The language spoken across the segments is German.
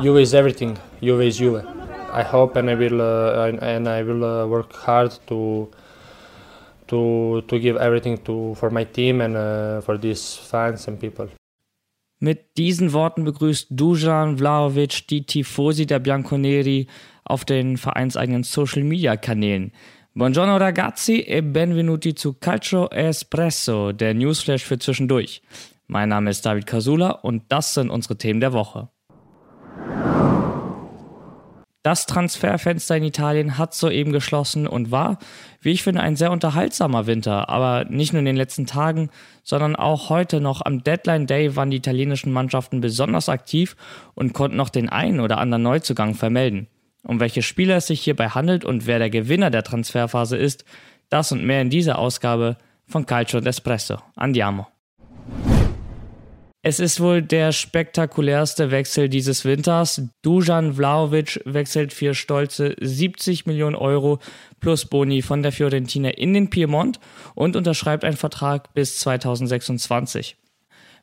Juve is everything. Juve is Juve. I hope and I will uh, and I will uh, work hard to to to give everything to for my team and uh, for these fans and people. Mit diesen Worten begrüßt Dujan Vlahovic die Tifosi der Bianconeri auf den vereinseigenen Social Media Kanälen. Buongiorno ragazzi e benvenuti zu Calcio Espresso, der Newsflash für zwischendurch. Mein Name ist David Casula und das sind unsere Themen der Woche. Das Transferfenster in Italien hat soeben geschlossen und war, wie ich finde, ein sehr unterhaltsamer Winter. Aber nicht nur in den letzten Tagen, sondern auch heute noch am Deadline Day waren die italienischen Mannschaften besonders aktiv und konnten noch den einen oder anderen Neuzugang vermelden. Um welche Spieler es sich hierbei handelt und wer der Gewinner der Transferphase ist, das und mehr in dieser Ausgabe von Calcio d'Espresso. Andiamo. Es ist wohl der spektakulärste Wechsel dieses Winters. Dujan Vlaovic wechselt für stolze 70 Millionen Euro plus Boni von der Fiorentina in den Piemont und unterschreibt einen Vertrag bis 2026.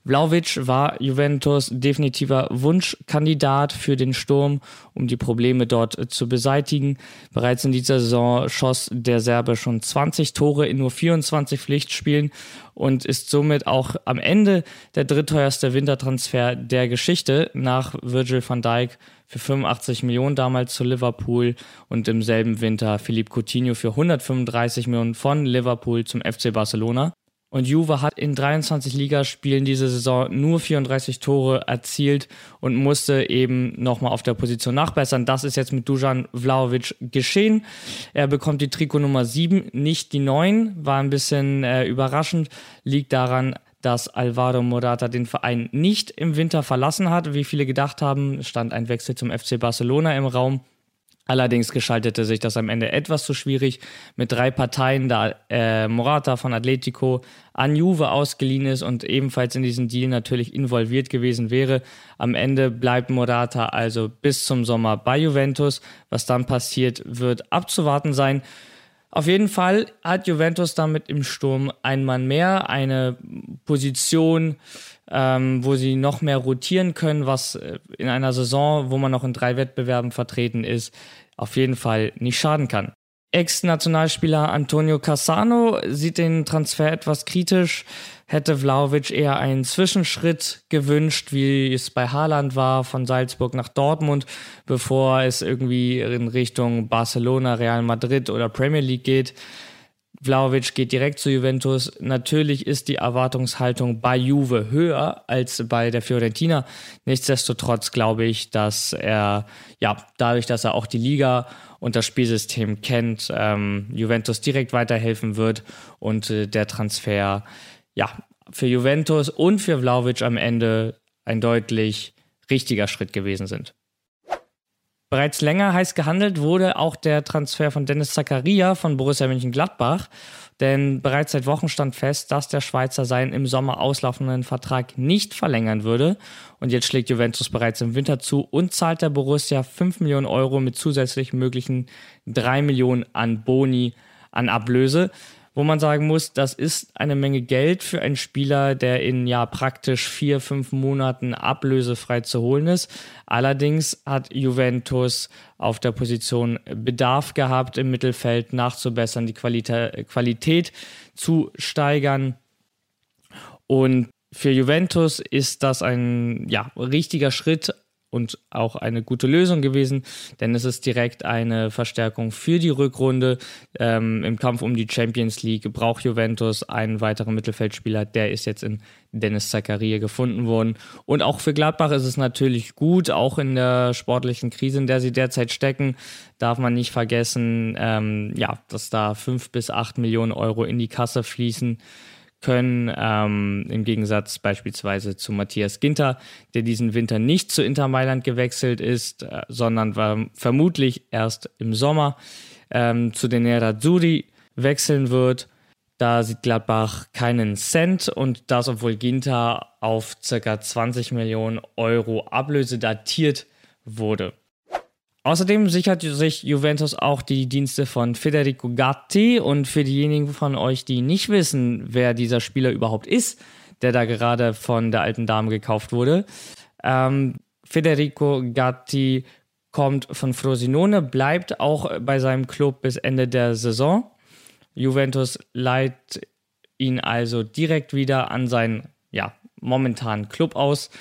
Vlaovic war Juventus definitiver Wunschkandidat für den Sturm, um die Probleme dort zu beseitigen. Bereits in dieser Saison schoss der Serbe schon 20 Tore in nur 24 Pflichtspielen und ist somit auch am Ende der drittteuerste Wintertransfer der Geschichte nach Virgil van Dijk für 85 Millionen damals zu Liverpool und im selben Winter Philippe Coutinho für 135 Millionen von Liverpool zum FC Barcelona. Und Juve hat in 23 Ligaspielen diese Saison nur 34 Tore erzielt und musste eben nochmal auf der Position nachbessern. Das ist jetzt mit Dujan Vlaovic geschehen. Er bekommt die Trikot Nummer 7, nicht die 9. War ein bisschen äh, überraschend. Liegt daran, dass Alvaro Morata den Verein nicht im Winter verlassen hat. Wie viele gedacht haben, stand ein Wechsel zum FC Barcelona im Raum. Allerdings gestaltete sich das am Ende etwas zu schwierig mit drei Parteien, da äh, Morata von Atletico an Juve ausgeliehen ist und ebenfalls in diesen Deal natürlich involviert gewesen wäre. Am Ende bleibt Morata also bis zum Sommer bei Juventus. Was dann passiert, wird abzuwarten sein. Auf jeden Fall hat Juventus damit im Sturm ein Mann mehr, eine Position, ähm, wo sie noch mehr rotieren können, was äh, in einer Saison, wo man noch in drei Wettbewerben vertreten ist, auf jeden Fall nicht schaden kann. Ex-Nationalspieler Antonio Cassano sieht den Transfer etwas kritisch, hätte Vlaovic eher einen Zwischenschritt gewünscht, wie es bei Haaland war, von Salzburg nach Dortmund, bevor es irgendwie in Richtung Barcelona, Real Madrid oder Premier League geht. Vlaovic geht direkt zu Juventus. Natürlich ist die Erwartungshaltung bei Juve höher als bei der Fiorentina. Nichtsdestotrotz glaube ich, dass er, ja, dadurch, dass er auch die Liga und das Spielsystem kennt, ähm, Juventus direkt weiterhelfen wird und äh, der Transfer, ja, für Juventus und für Vlaovic am Ende ein deutlich richtiger Schritt gewesen sind. Bereits länger heiß gehandelt wurde auch der Transfer von Dennis Zakaria von Borussia Mönchengladbach, denn bereits seit Wochen stand fest, dass der Schweizer seinen im Sommer auslaufenden Vertrag nicht verlängern würde. Und jetzt schlägt Juventus bereits im Winter zu und zahlt der Borussia 5 Millionen Euro mit zusätzlich möglichen 3 Millionen an Boni an Ablöse wo man sagen muss, das ist eine Menge Geld für einen Spieler, der in ja praktisch vier, fünf Monaten ablösefrei zu holen ist. Allerdings hat Juventus auf der Position Bedarf gehabt, im Mittelfeld nachzubessern, die Qualität, Qualität zu steigern. Und für Juventus ist das ein ja, richtiger Schritt, und auch eine gute Lösung gewesen, denn es ist direkt eine Verstärkung für die Rückrunde. Ähm, Im Kampf um die Champions League braucht Juventus einen weiteren Mittelfeldspieler, der ist jetzt in Dennis Zakaria gefunden worden. Und auch für Gladbach ist es natürlich gut, auch in der sportlichen Krise, in der sie derzeit stecken, darf man nicht vergessen, ähm, ja, dass da fünf bis acht Millionen Euro in die Kasse fließen können, ähm, im Gegensatz beispielsweise zu Matthias Ginter, der diesen Winter nicht zu Inter Mailand gewechselt ist, äh, sondern war vermutlich erst im Sommer ähm, zu den Nerazzurri wechseln wird. Da sieht Gladbach keinen Cent und das, obwohl Ginter auf ca. 20 Millionen Euro Ablöse datiert wurde. Außerdem sichert sich Juventus auch die Dienste von Federico Gatti und für diejenigen von euch, die nicht wissen, wer dieser Spieler überhaupt ist, der da gerade von der alten Dame gekauft wurde. Ähm, Federico Gatti kommt von Frosinone, bleibt auch bei seinem Club bis Ende der Saison. Juventus leiht ihn also direkt wieder an seinen ja, momentanen Club aus.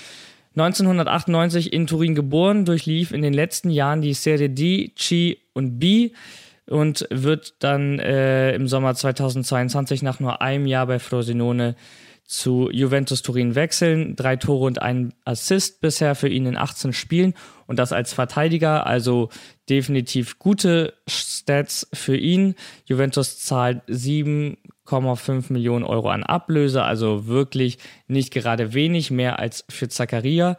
1998 in Turin geboren, durchlief in den letzten Jahren die Serie D, C und B und wird dann äh, im Sommer 2022 nach nur einem Jahr bei Frosinone zu Juventus Turin wechseln. Drei Tore und ein Assist bisher für ihn in 18 Spielen und das als Verteidiger, also definitiv gute Stats für ihn. Juventus zahlt 7,5 Millionen Euro an Ablöse, also wirklich nicht gerade wenig, mehr als für Zaccaria.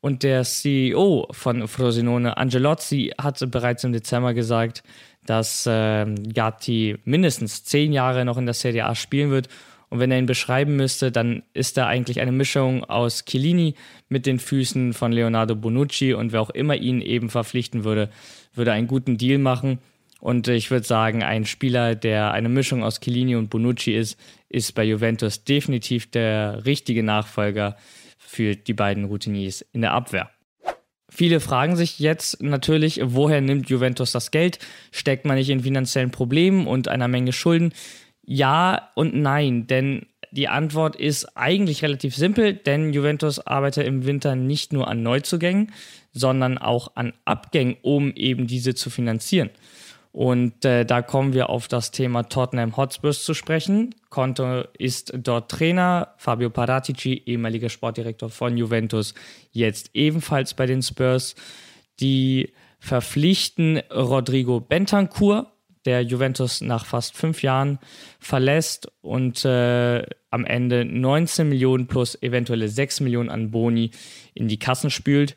Und der CEO von Frosinone, Angelozzi, hat bereits im Dezember gesagt, dass äh, Gatti mindestens zehn Jahre noch in der Serie A spielen wird und wenn er ihn beschreiben müsste, dann ist er eigentlich eine Mischung aus Chiellini mit den Füßen von Leonardo Bonucci und wer auch immer ihn eben verpflichten würde, würde einen guten Deal machen. Und ich würde sagen, ein Spieler, der eine Mischung aus Chiellini und Bonucci ist, ist bei Juventus definitiv der richtige Nachfolger für die beiden Routiniers in der Abwehr. Viele fragen sich jetzt natürlich, woher nimmt Juventus das Geld? Steckt man nicht in finanziellen Problemen und einer Menge Schulden? Ja und nein, denn die Antwort ist eigentlich relativ simpel, denn Juventus arbeitet im Winter nicht nur an Neuzugängen, sondern auch an Abgängen, um eben diese zu finanzieren. Und äh, da kommen wir auf das Thema Tottenham Hotspurs zu sprechen. Conte ist dort Trainer, Fabio Paratici, ehemaliger Sportdirektor von Juventus, jetzt ebenfalls bei den Spurs. Die verpflichten Rodrigo Bentancur, der Juventus nach fast fünf Jahren verlässt und äh, am Ende 19 Millionen plus eventuelle 6 Millionen an Boni in die Kassen spült.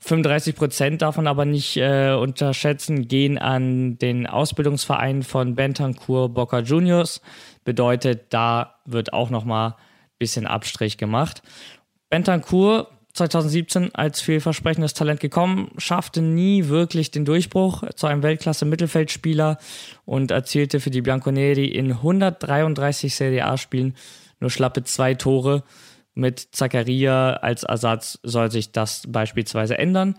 35 Prozent davon aber nicht äh, unterschätzen, gehen an den Ausbildungsverein von Bentancur Boca Juniors. Bedeutet, da wird auch nochmal ein bisschen Abstrich gemacht. Bentancur 2017 als vielversprechendes Talent gekommen, schaffte nie wirklich den Durchbruch zu einem Weltklasse-Mittelfeldspieler und erzielte für die Bianconeri in 133 Serie A-Spielen nur schlappe zwei Tore. Mit Zakaria als Ersatz soll sich das beispielsweise ändern.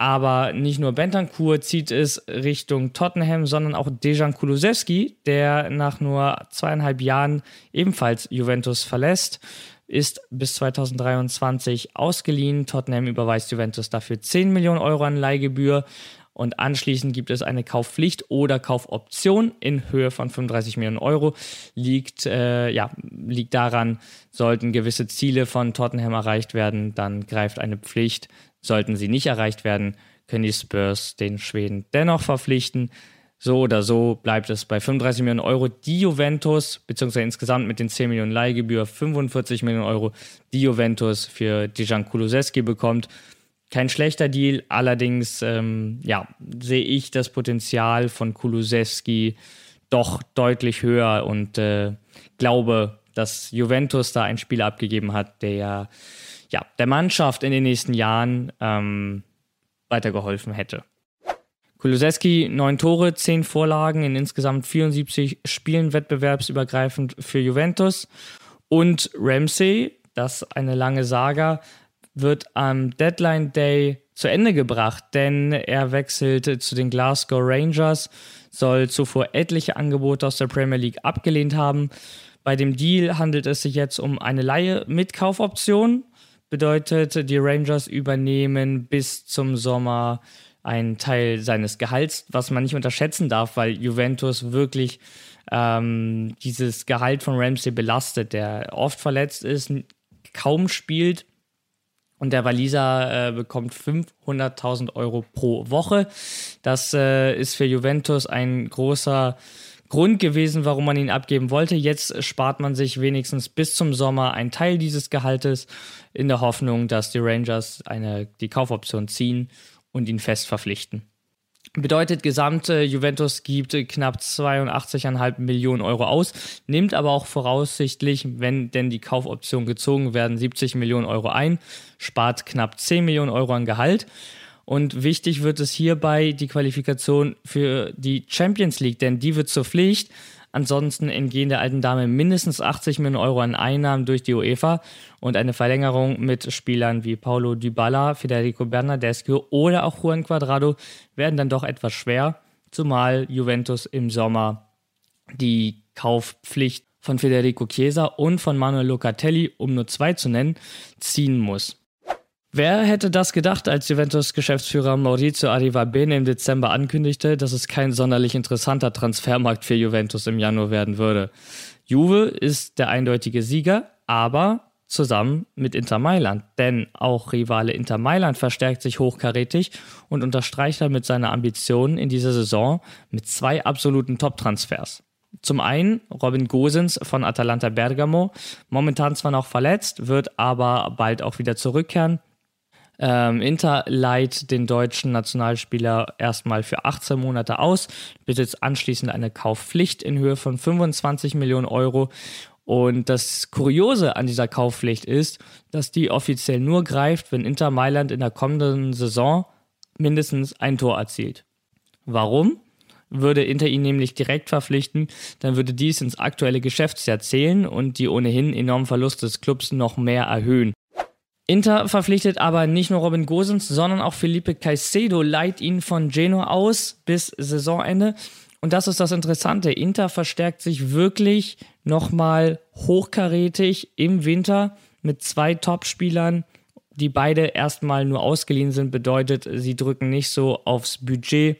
Aber nicht nur Bentancur zieht es Richtung Tottenham, sondern auch Dejan Kulusewski, der nach nur zweieinhalb Jahren ebenfalls Juventus verlässt ist bis 2023 ausgeliehen. Tottenham überweist Juventus dafür 10 Millionen Euro an Leihgebühr. Und anschließend gibt es eine Kaufpflicht oder Kaufoption in Höhe von 35 Millionen Euro. Liegt, äh, ja, liegt daran, sollten gewisse Ziele von Tottenham erreicht werden, dann greift eine Pflicht. Sollten sie nicht erreicht werden, können die Spurs den Schweden dennoch verpflichten. So oder so bleibt es bei 35 Millionen Euro, die Juventus, beziehungsweise insgesamt mit den 10 Millionen Leihgebühr 45 Millionen Euro, die Juventus für Dijan Kulusewski bekommt. Kein schlechter Deal, allerdings ähm, ja, sehe ich das Potenzial von Kulusewski doch deutlich höher und äh, glaube, dass Juventus da einen Spieler abgegeben hat, der ja, der Mannschaft in den nächsten Jahren ähm, weitergeholfen hätte. Kulusewski neun Tore, zehn Vorlagen in insgesamt 74 Spielen wettbewerbsübergreifend für Juventus. Und Ramsey, das eine lange Saga, wird am Deadline Day zu Ende gebracht, denn er wechselt zu den Glasgow Rangers, soll zuvor etliche Angebote aus der Premier League abgelehnt haben. Bei dem Deal handelt es sich jetzt um eine Laie mit Kaufoption. Bedeutet, die Rangers übernehmen bis zum Sommer ein Teil seines Gehalts, was man nicht unterschätzen darf, weil Juventus wirklich ähm, dieses Gehalt von Ramsey belastet, der oft verletzt ist, kaum spielt und der Waliser äh, bekommt 500.000 Euro pro Woche. Das äh, ist für Juventus ein großer Grund gewesen, warum man ihn abgeben wollte. Jetzt spart man sich wenigstens bis zum Sommer einen Teil dieses Gehaltes in der Hoffnung, dass die Rangers eine, die Kaufoption ziehen und ihn fest verpflichten. Bedeutet, gesamte Juventus gibt knapp 82,5 Millionen Euro aus, nimmt aber auch voraussichtlich, wenn denn die Kaufoption gezogen werden, 70 Millionen Euro ein, spart knapp 10 Millionen Euro an Gehalt. Und wichtig wird es hierbei die Qualifikation für die Champions League, denn die wird zur Pflicht. Ansonsten entgehen der alten Dame mindestens 80 Millionen Euro an Einnahmen durch die UEFA und eine Verlängerung mit Spielern wie Paulo Dybala, Federico Bernardeschi oder auch Juan Cuadrado werden dann doch etwas schwer, zumal Juventus im Sommer die Kaufpflicht von Federico Chiesa und von Manuel Locatelli, um nur zwei zu nennen, ziehen muss. Wer hätte das gedacht, als Juventus-Geschäftsführer Maurizio Arrivabene im Dezember ankündigte, dass es kein sonderlich interessanter Transfermarkt für Juventus im Januar werden würde? Juve ist der eindeutige Sieger, aber zusammen mit Inter Mailand, denn auch Rivale Inter Mailand verstärkt sich hochkarätig und unterstreicht damit seine Ambitionen in dieser Saison mit zwei absoluten Top-Transfers. Zum einen Robin Gosens von Atalanta Bergamo, momentan zwar noch verletzt, wird aber bald auch wieder zurückkehren. Ähm, Inter leiht den deutschen Nationalspieler erstmal für 18 Monate aus, besitzt anschließend eine Kaufpflicht in Höhe von 25 Millionen Euro. Und das Kuriose an dieser Kaufpflicht ist, dass die offiziell nur greift, wenn Inter Mailand in der kommenden Saison mindestens ein Tor erzielt. Warum? Würde Inter ihn nämlich direkt verpflichten, dann würde dies ins aktuelle Geschäftsjahr zählen und die ohnehin enormen Verluste des Clubs noch mehr erhöhen. Inter verpflichtet aber nicht nur Robin Gosens, sondern auch Felipe Caicedo leiht ihn von Genoa aus bis Saisonende. Und das ist das Interessante. Inter verstärkt sich wirklich nochmal hochkarätig im Winter mit zwei Topspielern, die beide erstmal nur ausgeliehen sind. Bedeutet, sie drücken nicht so aufs Budget,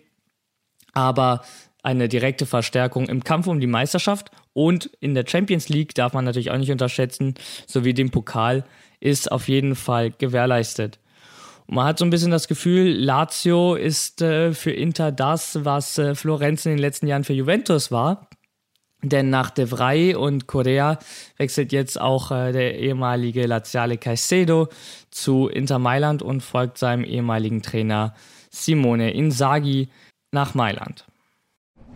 aber eine direkte Verstärkung im Kampf um die Meisterschaft und in der Champions League darf man natürlich auch nicht unterschätzen, sowie dem Pokal ist auf jeden Fall gewährleistet. Und man hat so ein bisschen das Gefühl, Lazio ist äh, für Inter das, was äh, Florenz in den letzten Jahren für Juventus war. Denn nach De Vrij und Correa wechselt jetzt auch äh, der ehemalige Laziale Caicedo zu Inter Mailand und folgt seinem ehemaligen Trainer Simone Inzaghi nach Mailand.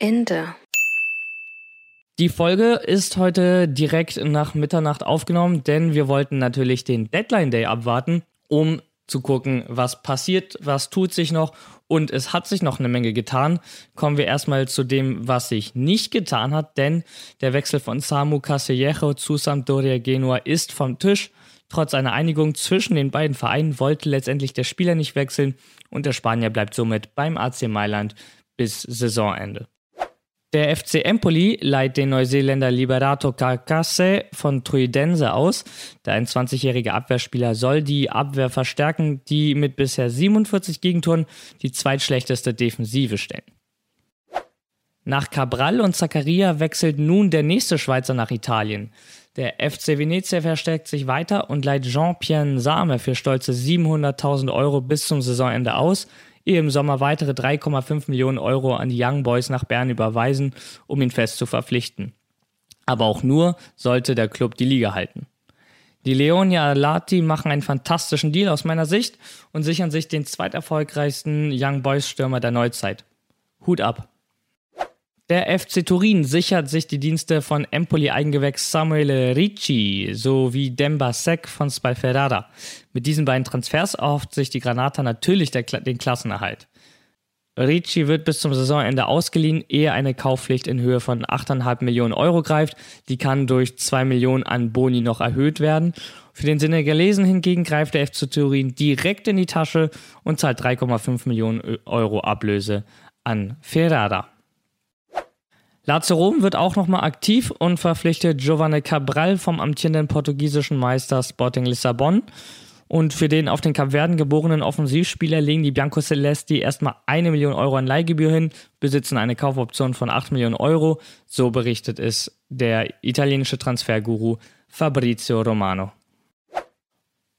Ende. Die Folge ist heute direkt nach Mitternacht aufgenommen, denn wir wollten natürlich den Deadline Day abwarten, um zu gucken, was passiert, was tut sich noch und es hat sich noch eine Menge getan. Kommen wir erstmal zu dem, was sich nicht getan hat, denn der Wechsel von Samu Casillejo zu Sampdoria Genua ist vom Tisch. Trotz einer Einigung zwischen den beiden Vereinen wollte letztendlich der Spieler nicht wechseln und der Spanier bleibt somit beim AC Mailand bis Saisonende. Der FC Empoli leiht den Neuseeländer Liberato Carcasse von Truidense aus. Der 21-jährige Abwehrspieler soll die Abwehr verstärken, die mit bisher 47 Gegentoren die zweitschlechteste Defensive stellen. Nach Cabral und Zaccaria wechselt nun der nächste Schweizer nach Italien. Der FC Venezia verstärkt sich weiter und leiht Jean-Pierre Same für stolze 700.000 Euro bis zum Saisonende aus im Sommer weitere 3,5 Millionen Euro an die Young Boys nach Bern überweisen, um ihn fest zu verpflichten. Aber auch nur sollte der Club die Liga halten. Die Leonia Lati machen einen fantastischen Deal aus meiner Sicht und sichern sich den zweiterfolgreichsten Young Boys Stürmer der Neuzeit. Hut ab. Der FC Turin sichert sich die Dienste von Empoli-Eigengewächs Samuele Ricci sowie Demba Sek von Spalferrada. Mit diesen beiden Transfers erhofft sich die Granata natürlich der, den Klassenerhalt. Ricci wird bis zum Saisonende ausgeliehen, ehe eine Kaufpflicht in Höhe von 8,5 Millionen Euro greift. Die kann durch 2 Millionen an Boni noch erhöht werden. Für den Senegalesen hingegen greift der FC Turin direkt in die Tasche und zahlt 3,5 Millionen Euro Ablöse an Ferrara. Lazio Rom wird auch nochmal aktiv und verpflichtet Giovanni Cabral vom amtierenden portugiesischen Meister Sporting Lissabon. Und für den auf den Kapverden geborenen Offensivspieler legen die Bianco Celesti erstmal eine Million Euro an Leihgebühr hin, besitzen eine Kaufoption von 8 Millionen Euro. So berichtet es der italienische Transferguru Fabrizio Romano.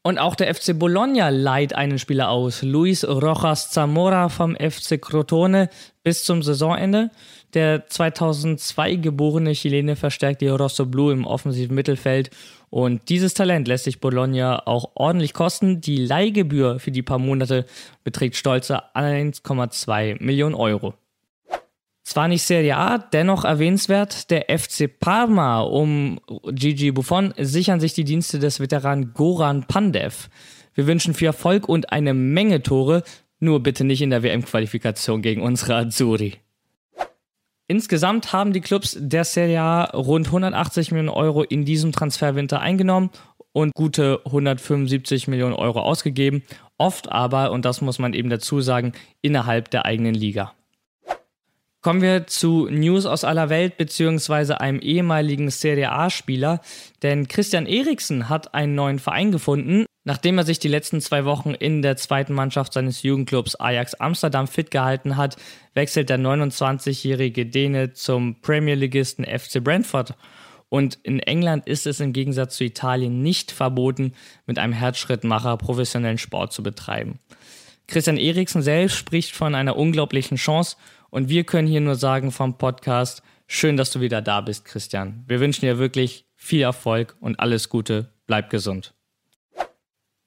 Und auch der FC Bologna leiht einen Spieler aus, Luis Rojas Zamora vom FC Crotone bis zum Saisonende. Der 2002 geborene Chilene verstärkt die Rosso Blue im offensiven Mittelfeld und dieses Talent lässt sich Bologna auch ordentlich kosten. Die Leihgebühr für die paar Monate beträgt stolze 1,2 Millionen Euro. Zwar nicht Serie A, dennoch erwähnenswert, der FC Parma um Gigi Buffon sichern sich die Dienste des Veteranen Goran Pandev. Wir wünschen viel Erfolg und eine Menge Tore, nur bitte nicht in der WM-Qualifikation gegen unsere Azzurri. Insgesamt haben die Clubs der Serie A rund 180 Millionen Euro in diesem Transferwinter eingenommen und gute 175 Millionen Euro ausgegeben, oft aber, und das muss man eben dazu sagen, innerhalb der eigenen Liga. Kommen wir zu News aus aller Welt beziehungsweise einem ehemaligen Serie A-Spieler, denn Christian Eriksen hat einen neuen Verein gefunden. Nachdem er sich die letzten zwei Wochen in der zweiten Mannschaft seines Jugendclubs Ajax Amsterdam fit gehalten hat, wechselt der 29-jährige Däne zum Premier Ligisten FC Brentford. Und in England ist es im Gegensatz zu Italien nicht verboten, mit einem Herzschrittmacher professionellen Sport zu betreiben. Christian Eriksen selbst spricht von einer unglaublichen Chance und wir können hier nur sagen vom Podcast, schön, dass du wieder da bist, Christian. Wir wünschen dir wirklich viel Erfolg und alles Gute. Bleib gesund.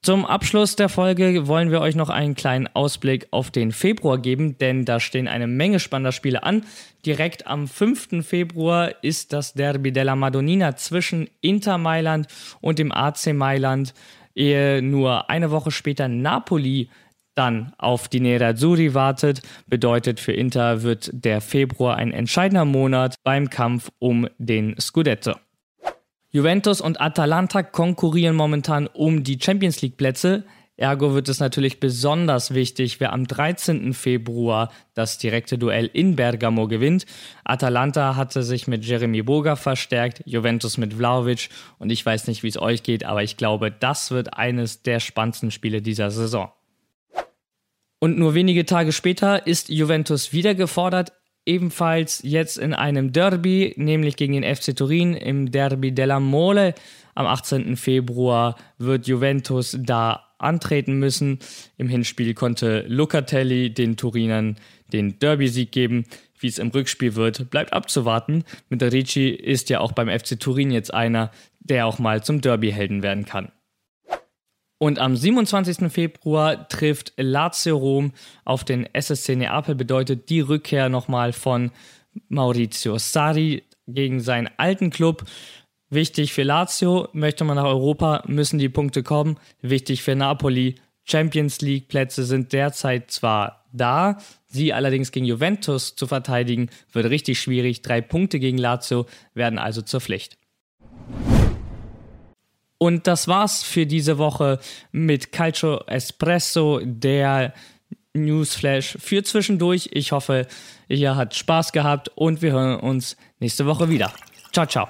Zum Abschluss der Folge wollen wir euch noch einen kleinen Ausblick auf den Februar geben, denn da stehen eine Menge spannender Spiele an. Direkt am 5. Februar ist das Derby della Madonnina zwischen Inter Mailand und dem AC Mailand, ehe nur eine Woche später Napoli dann auf die Nerazzurri wartet, bedeutet für Inter wird der Februar ein entscheidender Monat beim Kampf um den Scudetto. Juventus und Atalanta konkurrieren momentan um die Champions League Plätze. Ergo wird es natürlich besonders wichtig, wer am 13. Februar das direkte Duell in Bergamo gewinnt. Atalanta hatte sich mit Jeremy Boga verstärkt, Juventus mit Vlaovic und ich weiß nicht, wie es euch geht, aber ich glaube, das wird eines der spannendsten Spiele dieser Saison. Und nur wenige Tage später ist Juventus wieder gefordert, ebenfalls jetzt in einem Derby, nämlich gegen den FC Turin im Derby della Mole. Am 18. Februar wird Juventus da antreten müssen. Im Hinspiel konnte Locatelli den Turinern den Derby-Sieg geben. Wie es im Rückspiel wird, bleibt abzuwarten. Mit Ricci ist ja auch beim FC Turin jetzt einer, der auch mal zum Derby-Helden werden kann. Und am 27. Februar trifft Lazio Rom auf den SSC Neapel, bedeutet die Rückkehr nochmal von Maurizio Sarri gegen seinen alten Club. Wichtig für Lazio, möchte man nach Europa, müssen die Punkte kommen. Wichtig für Napoli, Champions League Plätze sind derzeit zwar da, sie allerdings gegen Juventus zu verteidigen, wird richtig schwierig. Drei Punkte gegen Lazio werden also zur Pflicht. Und das war's für diese Woche mit Calcio Espresso, der Newsflash für zwischendurch. Ich hoffe, ihr habt Spaß gehabt und wir hören uns nächste Woche wieder. Ciao, ciao.